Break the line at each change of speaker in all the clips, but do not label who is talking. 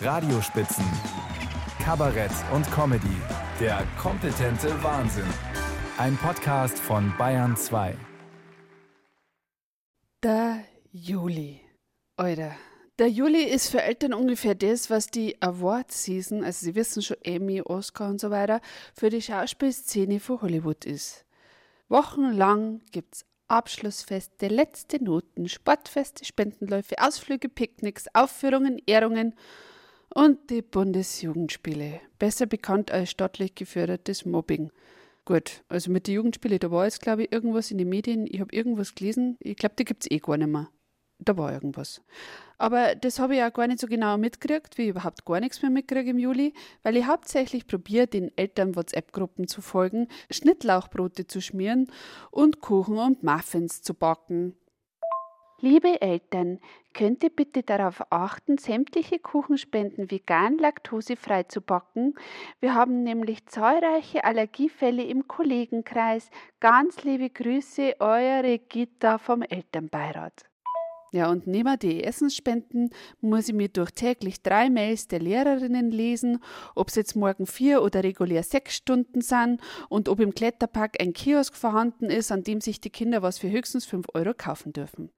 Radiospitzen, Kabarett und Comedy. Der kompetente Wahnsinn. Ein Podcast von Bayern 2.
Der Juli. Alter. Der Juli ist für Eltern ungefähr das, was die Award Season, also Sie wissen schon Emmy, Oscar und so weiter, für die Schauspielszene von Hollywood ist. Wochenlang gibt's Abschlussfeste, letzte Noten, Sportfeste, Spendenläufe, Ausflüge, Picknicks, Aufführungen, Ehrungen und die Bundesjugendspiele, besser bekannt als staatlich gefördertes Mobbing. Gut, also mit den Jugendspielen, da war jetzt, glaube ich, irgendwas in den Medien, ich habe irgendwas gelesen, ich glaube, die gibt es eh gar nicht mehr. Da war irgendwas. Aber das habe ich auch gar nicht so genau mitgekriegt, wie ich überhaupt gar nichts mehr mitkriege im Juli, weil ich hauptsächlich probiere, den Eltern-WhatsApp-Gruppen zu folgen, Schnittlauchbrote zu schmieren und Kuchen und Muffins zu backen. Liebe Eltern, könnt ihr bitte darauf achten, sämtliche Kuchenspenden vegan laktosefrei zu backen? Wir haben nämlich zahlreiche Allergiefälle im Kollegenkreis. Ganz liebe Grüße, eure Gita vom Elternbeirat. Ja, und neben die Essensspenden muss ich mir durch täglich drei Mails der Lehrerinnen lesen, ob es jetzt morgen vier oder regulär sechs Stunden sind und ob im Kletterpark ein Kiosk vorhanden ist, an dem sich die Kinder was für höchstens fünf Euro kaufen dürfen.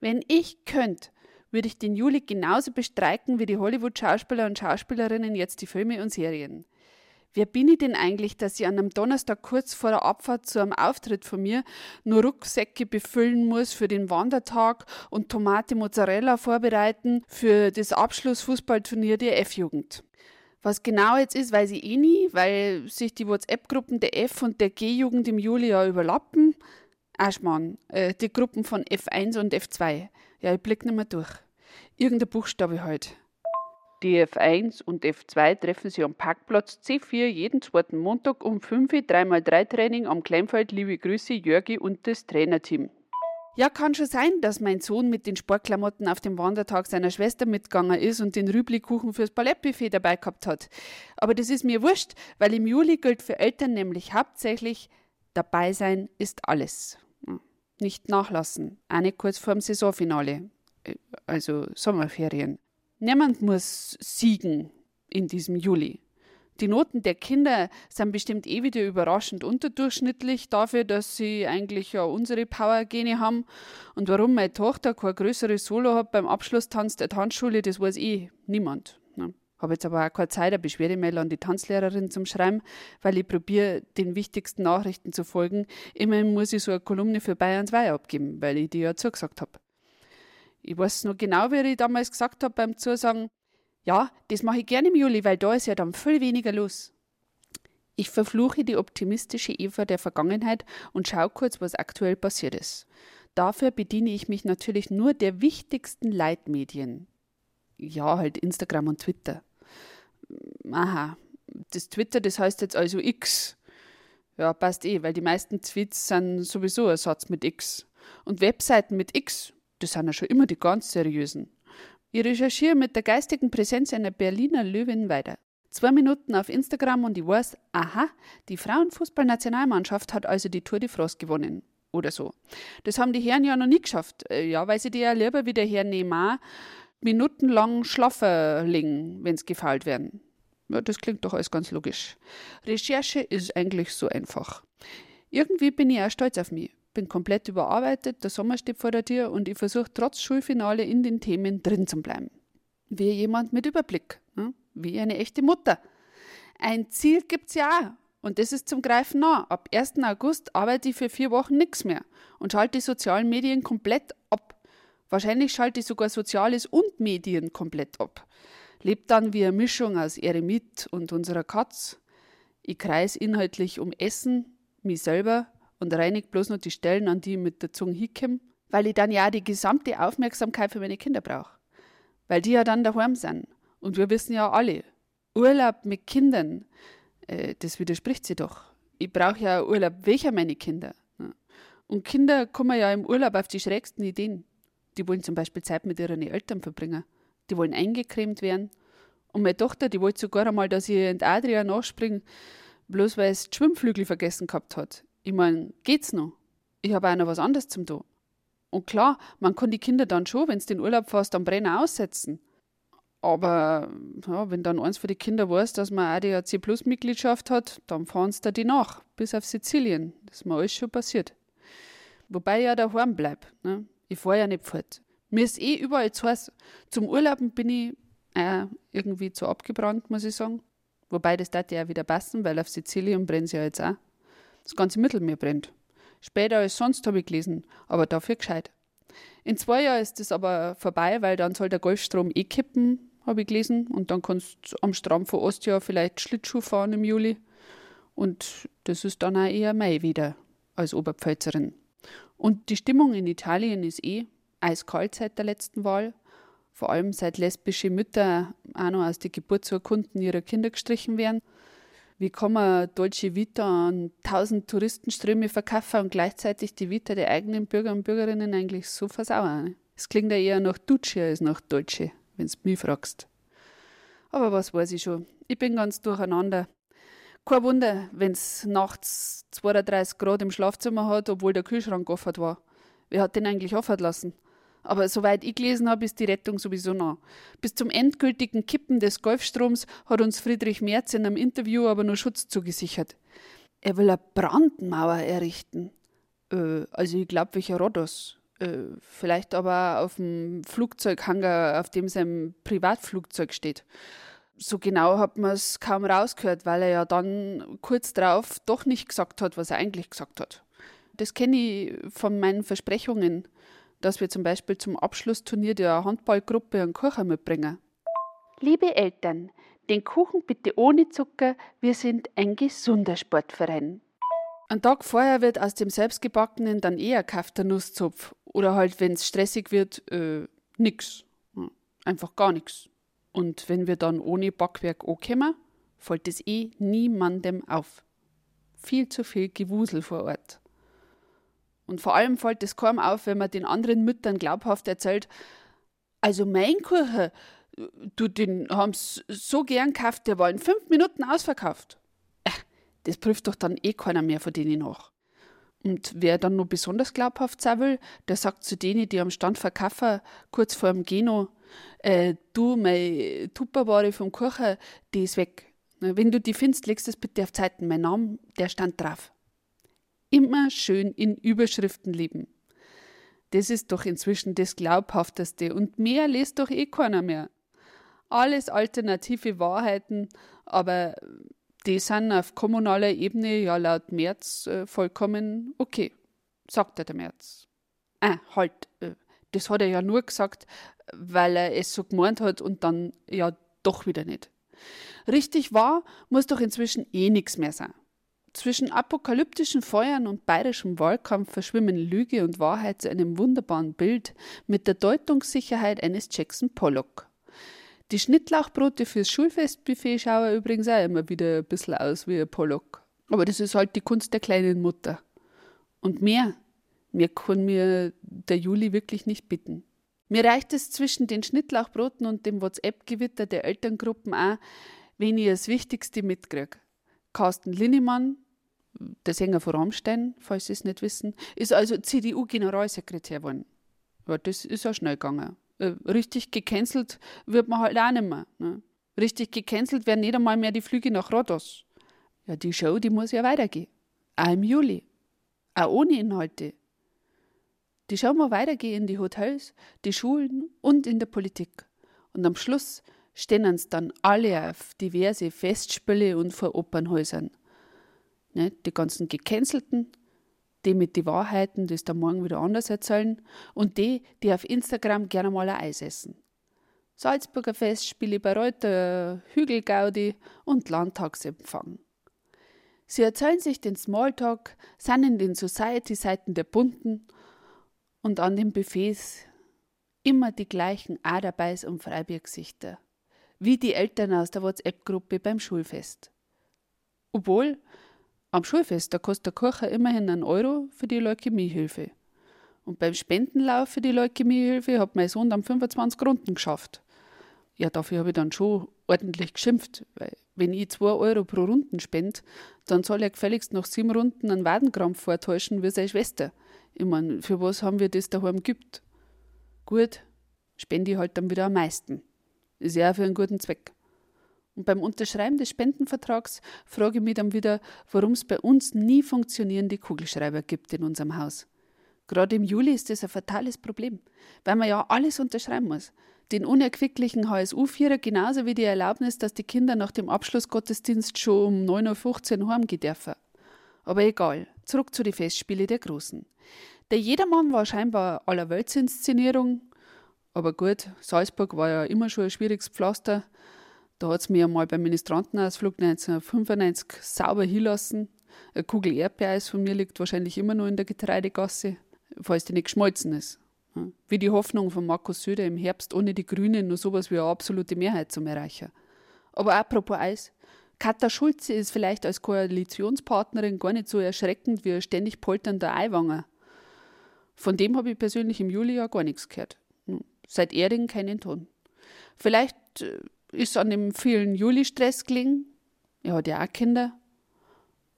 Wenn ich könnte, würde ich den Juli genauso bestreiken wie die Hollywood-Schauspieler und Schauspielerinnen jetzt die Filme und Serien. Wer bin ich denn eigentlich, dass ich an einem Donnerstag kurz vor der Abfahrt zu einem Auftritt von mir nur Rucksäcke befüllen muss für den Wandertag und Tomate Mozzarella vorbereiten für das Abschlussfußballturnier der F-Jugend? Was genau jetzt ist, weiß ich eh nie, weil sich die WhatsApp-Gruppen der F- und der G-Jugend im Juli ja überlappen. Aschmann, äh, die Gruppen von F1 und F2. Ja, ich blick nicht mehr durch. Irgendein Buchstabe halt. Die F1 und F2 treffen sich am Parkplatz C4 jeden zweiten Montag um 5 Uhr 3x3 Training am Kleinfeld. Liebe Grüße, Jörgi und das Trainerteam. Ja, kann schon sein, dass mein Sohn mit den Sportklamotten auf dem Wandertag seiner Schwester mitgegangen ist und den Rüblikuchen fürs Ballettbuffet dabei gehabt hat. Aber das ist mir wurscht, weil im Juli gilt für Eltern nämlich hauptsächlich dabei sein ist alles. Nicht nachlassen, nicht kurz vorm Saisonfinale, äh, also Sommerferien. Niemand muss siegen in diesem Juli. Die Noten der Kinder sind bestimmt eh wieder überraschend unterdurchschnittlich dafür, dass sie eigentlich ja unsere Power-Gene haben. Und warum meine Tochter kein größeres Solo hat beim Abschlusstanz der Tanzschule, das weiß eh niemand. Ne? Habe jetzt aber auch keine Zeit, eine Beschwerdemail an die Tanzlehrerin zum Schreiben, weil ich probiere, den wichtigsten Nachrichten zu folgen. Immerhin muss ich so eine Kolumne für Bayern 2 abgeben, weil ich die ja zugesagt habe. Ich weiß noch genau, wie ich damals gesagt habe beim Zusagen, ja, das mache ich gerne im Juli, weil da ist ja dann viel weniger los. Ich verfluche die optimistische Eva der Vergangenheit und schaue kurz, was aktuell passiert ist. Dafür bediene ich mich natürlich nur der wichtigsten Leitmedien. Ja, halt Instagram und Twitter. Aha, das Twitter, das heißt jetzt also X. Ja, passt eh, weil die meisten Tweets sind sowieso ein Satz mit X. Und Webseiten mit X, das sind ja schon immer die ganz seriösen. Ich recherchiere mit der geistigen Präsenz einer Berliner Löwin weiter. Zwei Minuten auf Instagram und ich weiß, aha, die Frauenfußballnationalmannschaft hat also die Tour de France gewonnen. Oder so. Das haben die Herren ja noch nie geschafft. Äh, ja, weil sie die ja lieber wie der Herr Neymar minutenlang schlafen legen, wenn sie gefault werden. Ja, das klingt doch alles ganz logisch. Recherche ist eigentlich so einfach. Irgendwie bin ich auch stolz auf mich. Bin komplett überarbeitet, der Sommer steht vor der Tür und ich versuche trotz Schulfinale in den Themen drin zu bleiben. Wie jemand mit Überblick. Ne? Wie eine echte Mutter. Ein Ziel gibt's ja auch. Und das ist zum Greifen nah. Ab 1. August arbeite ich für vier Wochen nichts mehr und schalte die sozialen Medien komplett ab. Wahrscheinlich schalte ich sogar Soziales und Medien komplett ab. Lebt dann wie eine Mischung aus Eremit und unserer Katz. Ich kreis inhaltlich um Essen, mich selber und reinig bloß noch die Stellen, an die ich mit der Zunge hinkomme, weil ich dann ja die gesamte Aufmerksamkeit für meine Kinder brauche. Weil die ja dann daheim sind. Und wir wissen ja alle, Urlaub mit Kindern, äh, das widerspricht sie doch. Ich brauche ja Urlaub welcher meine Kinder. Und Kinder kommen ja im Urlaub auf die schrägsten Ideen. Die wollen zum Beispiel Zeit mit ihren Eltern verbringen. Die wollen eingecremt werden. Und meine Tochter, die wollte sogar einmal, dass ich in Adria nachspringe, bloß weil es Schwimmflügel vergessen gehabt hat. Ich meine, geht's noch? Ich habe auch noch was anderes zum tun. Und klar, man kann die Kinder dann schon, wenn sie den Urlaub fast am Brenner aussetzen. Aber ja, wenn dann eins für die Kinder weiß, dass man auch die AC-Plus-Mitgliedschaft hat, dann fahren sie da die nach, bis auf Sizilien. Das ist mir alles schon passiert. Wobei ich ja daheim bleibe. Ne? Ich fahre ja nicht fort. Mir ist eh überall zu heiß. Zum Urlauben bin ich äh, irgendwie zu abgebrannt, muss ich sagen. Wobei das da ja wieder passen, weil auf Sizilien brennt es ja jetzt auch. Das ganze Mittelmeer brennt. Später als sonst habe ich gelesen, aber dafür gescheit. In zwei Jahren ist das aber vorbei, weil dann soll der Golfstrom eh kippen, habe ich gelesen. Und dann kannst du am Strand von Ostia vielleicht Schlittschuh fahren im Juli. Und das ist dann auch eher Mai wieder als Oberpfälzerin. Und die Stimmung in Italien ist eh eiskalt seit der letzten Wahl. Vor allem seit lesbische Mütter auch noch aus den Geburtsurkunden ihrer Kinder gestrichen werden. Wie kann man Deutsche Vita an tausend Touristenströme verkaufen und gleichzeitig die Vita der eigenen Bürger und Bürgerinnen eigentlich so versauern? Es klingt ja eher nach Dutsche als nach Deutsche, wenn du mich fragst. Aber was weiß ich schon. Ich bin ganz durcheinander. Kein Wunder, wenn es nachts 32 Grad im Schlafzimmer hat, obwohl der Kühlschrank offen war. Wer hat den eigentlich offen lassen? Aber soweit ich gelesen habe, ist die Rettung sowieso nah. Bis zum endgültigen Kippen des Golfstroms hat uns Friedrich Merz in einem Interview aber nur Schutz zugesichert. Er will eine Brandmauer errichten. Äh, also ich glaube, welcher Rhodos. Äh, vielleicht aber auf dem Flugzeughanger, auf dem sein Privatflugzeug steht. So genau hat man es kaum rausgehört, weil er ja dann kurz darauf doch nicht gesagt hat, was er eigentlich gesagt hat. Das kenne ich von meinen Versprechungen dass wir zum Beispiel zum Abschlussturnier der Handballgruppe einen Kuchen mitbringen.
Liebe Eltern, den Kuchen bitte ohne Zucker, wir sind ein gesunder Sportverein.
Ein Tag vorher wird aus dem selbstgebackenen dann eher kaufter Nusszopf oder halt, wenn es stressig wird, äh, nix. Einfach gar nichts. Und wenn wir dann ohne Backwerk ankommen, fällt es eh niemandem auf. Viel zu viel Gewusel vor Ort. Und vor allem fällt es kaum auf, wenn man den anderen Müttern glaubhaft erzählt, also mein Kuchen, du, den haben sie so gern gekauft, der war in fünf Minuten ausverkauft. Äh, das prüft doch dann eh keiner mehr von denen nach. Und wer dann noch besonders glaubhaft sein will, der sagt zu denen, die am Stand verkaufen, kurz vor dem Geno, äh, du, meine Tupperware vom Kuchen, die ist weg. Wenn du die findest, legst du es bitte auf Zeiten. Mein Name, der stand drauf immer schön in Überschriften leben. Das ist doch inzwischen das Glaubhafteste und mehr liest doch eh keiner mehr. Alles alternative Wahrheiten, aber die sind auf kommunaler Ebene ja laut März äh, vollkommen okay, sagt er der März. Ah, halt, äh, das hat er ja nur gesagt, weil er es so gemeint hat und dann ja doch wieder nicht. Richtig wahr muss doch inzwischen eh nichts mehr sein. Zwischen apokalyptischen Feuern und bayerischem Wahlkampf verschwimmen Lüge und Wahrheit zu einem wunderbaren Bild mit der Deutungssicherheit eines Jackson Pollock. Die Schnittlauchbrote fürs Schulfestbuffet schauen übrigens auch immer wieder ein bisschen aus wie ein Pollock. Aber das ist halt die Kunst der kleinen Mutter. Und mehr, mehr kann mir der Juli wirklich nicht bitten. Mir reicht es zwischen den Schnittlauchbroten und dem WhatsApp-Gewitter der Elterngruppen auch, wenn ich das Wichtigste mitkriege. Carsten Linnemann, der Sänger von Rammstein, falls Sie es nicht wissen, ist also CDU-Generalsekretär geworden. Ja, das ist auch schnell gegangen. Äh, richtig gecancelt wird man halt auch nicht mehr. Ne? Richtig gecancelt werden nicht einmal mehr die Flüge nach Rhodos. Ja, die Show, die muss ja weitergehen. Auch im Juli. Auch ohne Inhalte. Die Show muss weitergehen in die Hotels, die Schulen und in der Politik. Und am Schluss stehen uns dann alle auf diverse Festspiele und vor Opernhäusern. Ne, die ganzen Gecancelten, die mit den Wahrheiten, das da morgen wieder anders erzählen, und die, die auf Instagram gerne mal ein Eis essen. Salzburger Festspiele, Bayreuther Hügelgaudi und Landtagsempfang. Sie erzählen sich den Smalltalk, sind in den Society-Seiten der Bunten und an den Buffets immer die gleichen Aderbeiß- und Freibiergesichter wie die Eltern aus der WhatsApp-Gruppe beim Schulfest. Obwohl, am Schulfest, da kostet der Kocher immerhin einen Euro für die Leukämiehilfe. Und beim Spendenlauf für die Leukämiehilfe hat mein Sohn dann 25 Runden geschafft. Ja, dafür habe ich dann schon ordentlich geschimpft, weil wenn ich 2 Euro pro Runden spende, dann soll er gefälligst nach sieben Runden einen Wadenkrampf vortäuschen wie seine Schwester. Ich meine, für was haben wir das daheim gibt? Gut, spende ich halt dann wieder am meisten. Ist ja auch für einen guten Zweck. Und beim Unterschreiben des Spendenvertrags frage ich mich dann wieder, warum es bei uns nie funktionierende Kugelschreiber gibt in unserem Haus. Gerade im Juli ist das ein fatales Problem, weil man ja alles unterschreiben muss. Den unerquicklichen HSU-Vierer genauso wie die Erlaubnis, dass die Kinder nach dem Abschlussgottesdienst schon um 9.15 Uhr heimgehen dürfen. Aber egal, zurück zu den Festspiele der Großen. Der Jedermann war scheinbar aller Weltsinszenierung, aber gut, Salzburg war ja immer schon ein schwieriges Pflaster. Da hat es mir einmal beim Ministrantenausflug 1995 sauber hinlassen. Eine Kugel Erdbeereis von mir liegt wahrscheinlich immer noch in der Getreidegasse, falls die nicht geschmolzen ist. Wie die Hoffnung von Markus Söder im Herbst ohne die Grünen nur sowas wie eine absolute Mehrheit zu erreichen. Aber apropos Eis, Katha Schulze ist vielleicht als Koalitionspartnerin gar nicht so erschreckend wie ein ständig polternder Eiwanger. Von dem habe ich persönlich im Juli ja gar nichts gehört. Seit Erding keinen Ton. Vielleicht äh, ist an dem vielen Juli-Stress gelegen. Er hat ja auch Kinder.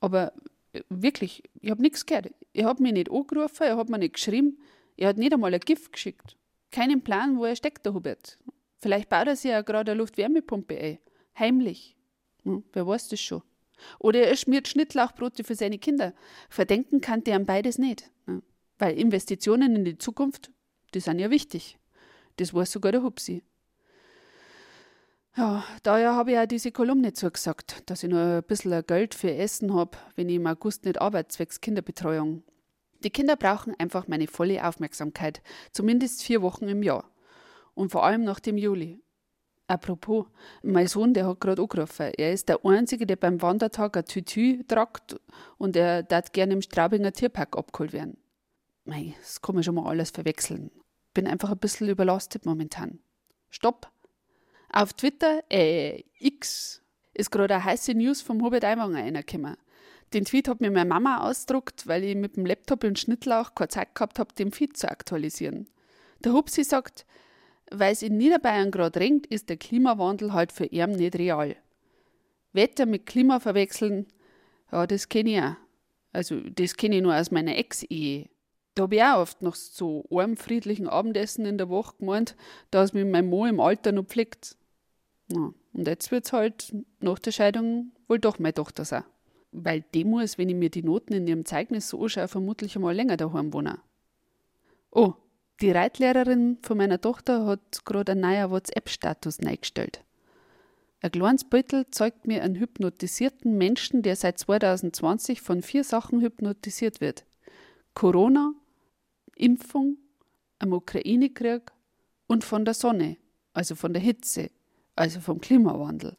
Aber äh, wirklich, ich habe nichts gehört. Er hat mich nicht angerufen, er hat mir nicht geschrieben, er hat nicht einmal ein Gift geschickt. Keinen Plan, wo er steckt, der Hubert. Vielleicht baut er sich ja gerade eine Luftwärmepumpe ein. Heimlich. Hm, wer weiß das schon. Oder er schmiert Schnittlauchbrote für seine Kinder. Verdenken kann der an beides nicht. Hm, weil Investitionen in die Zukunft, die sind ja wichtig. Das weiß sogar der Hupsi. Ja, daher habe ich auch diese Kolumne zugesagt, dass ich noch ein bisschen Geld für Essen habe, wenn ich im August nicht arbeite, zwecks Kinderbetreuung. Die Kinder brauchen einfach meine volle Aufmerksamkeit, zumindest vier Wochen im Jahr. Und vor allem nach dem Juli. Apropos, mein Sohn, der hat gerade angerufen. Er ist der Einzige, der beim Wandertag ein Tütü tragt und er darf gerne im Straubinger Tierpark abgeholt werden. Mei, das kann man schon mal alles verwechseln. Bin einfach ein bisschen überlastet momentan. Stopp! Auf Twitter, äh, X, ist gerade eine heiße News vom Hubert Aiwanger reingekommen. Den Tweet hat mir meine Mama ausgedruckt, weil ich mit dem Laptop im Schnittlauch keine Zeit gehabt habe, den Feed zu aktualisieren. Der Hupsi sagt, weil es in Niederbayern gerade regnet, ist der Klimawandel halt für ihn nicht real. Wetter mit Klima verwechseln, ja, das kenne ich auch. Also, das kenne ich nur aus meiner Ex-Ehe. Da habe ich auch oft nach so einem friedlichen Abendessen in der Woche gemeint, dass mich mein Mann im Alter noch pflegt. Ja, und jetzt wird es halt nach der Scheidung wohl doch meine Tochter sein. Weil die muss, wenn ich mir die Noten in ihrem Zeugnis so anschaue, vermutlich einmal länger daheim wohnen. Oh, die Reitlehrerin von meiner Tochter hat gerade einen neuen WhatsApp-Status eingestellt. Ein kleines Beutel zeigt mir einen hypnotisierten Menschen, der seit 2020 von vier Sachen hypnotisiert wird. Corona, Impfung, am Ukraine-Krieg und von der Sonne, also von der Hitze, also vom Klimawandel.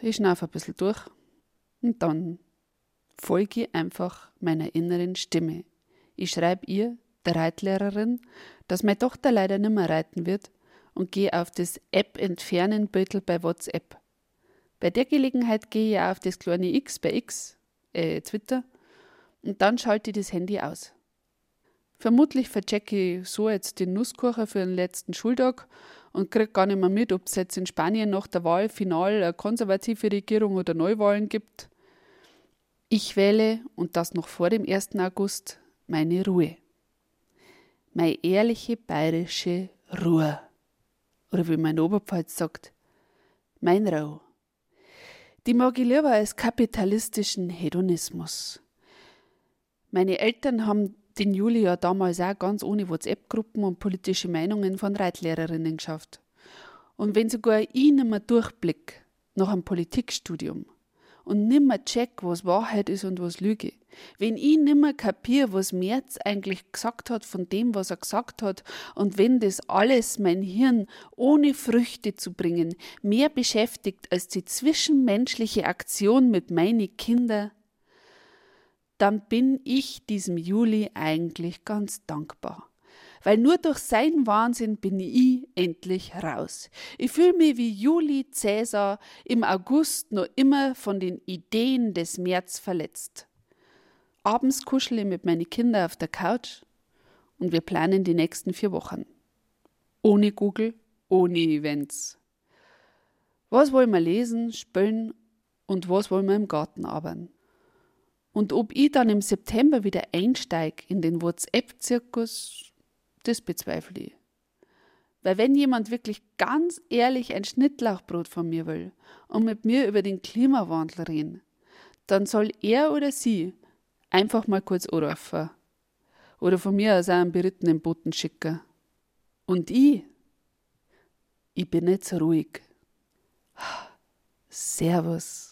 Ich schnaufe ein bisschen durch und dann folge ich einfach meiner inneren Stimme. Ich schreibe ihr, der Reitlehrerin, dass meine Tochter leider nicht mehr reiten wird und gehe auf das App entfernen Beutel bei WhatsApp. Bei der Gelegenheit gehe ich auf das kleine X bei X, äh, Twitter, und dann schalte ich das Handy aus. Vermutlich verchecke ich so jetzt den Nusskuchen für den letzten Schultag und kriege gar nicht mehr mit, ob es jetzt in Spanien nach der Wahl final eine konservative Regierung oder Neuwahlen gibt. Ich wähle, und das noch vor dem 1. August, meine Ruhe. Meine ehrliche bayerische Ruhe. Oder wie mein Oberpfalz sagt, mein Rau. Die mag ich lieber als kapitalistischen Hedonismus. Meine Eltern haben den Juli ja damals auch ganz ohne WhatsApp-Gruppen und politische Meinungen von Reitlehrerinnen geschafft. Und wenn sogar ich nicht mehr durchblick nach einem Politikstudium und nimmer check, was Wahrheit ist und was Lüge, wenn ich nimmer kapier, was Merz eigentlich gesagt hat von dem, was er gesagt hat, und wenn das alles mein Hirn ohne Früchte zu bringen mehr beschäftigt als die zwischenmenschliche Aktion mit meinen Kindern, dann bin ich diesem Juli eigentlich ganz dankbar. Weil nur durch seinen Wahnsinn bin ich endlich raus. Ich fühle mich wie Juli Cäsar im August noch immer von den Ideen des März verletzt. Abends kuschle ich mit meinen Kindern auf der Couch und wir planen die nächsten vier Wochen. Ohne Google, ohne Events. Was wollen wir lesen, spülen und was wollen wir im Garten arbeiten? Und ob ich dann im September wieder einsteige in den WhatsApp-Zirkus, das bezweifle ich. Weil wenn jemand wirklich ganz ehrlich ein Schnittlauchbrot von mir will und mit mir über den Klimawandel reden, dann soll er oder sie einfach mal kurz anrufen. Oder von mir aus auch einen berittenen Boten schicken. Und ich, ich bin so ruhig. Servus.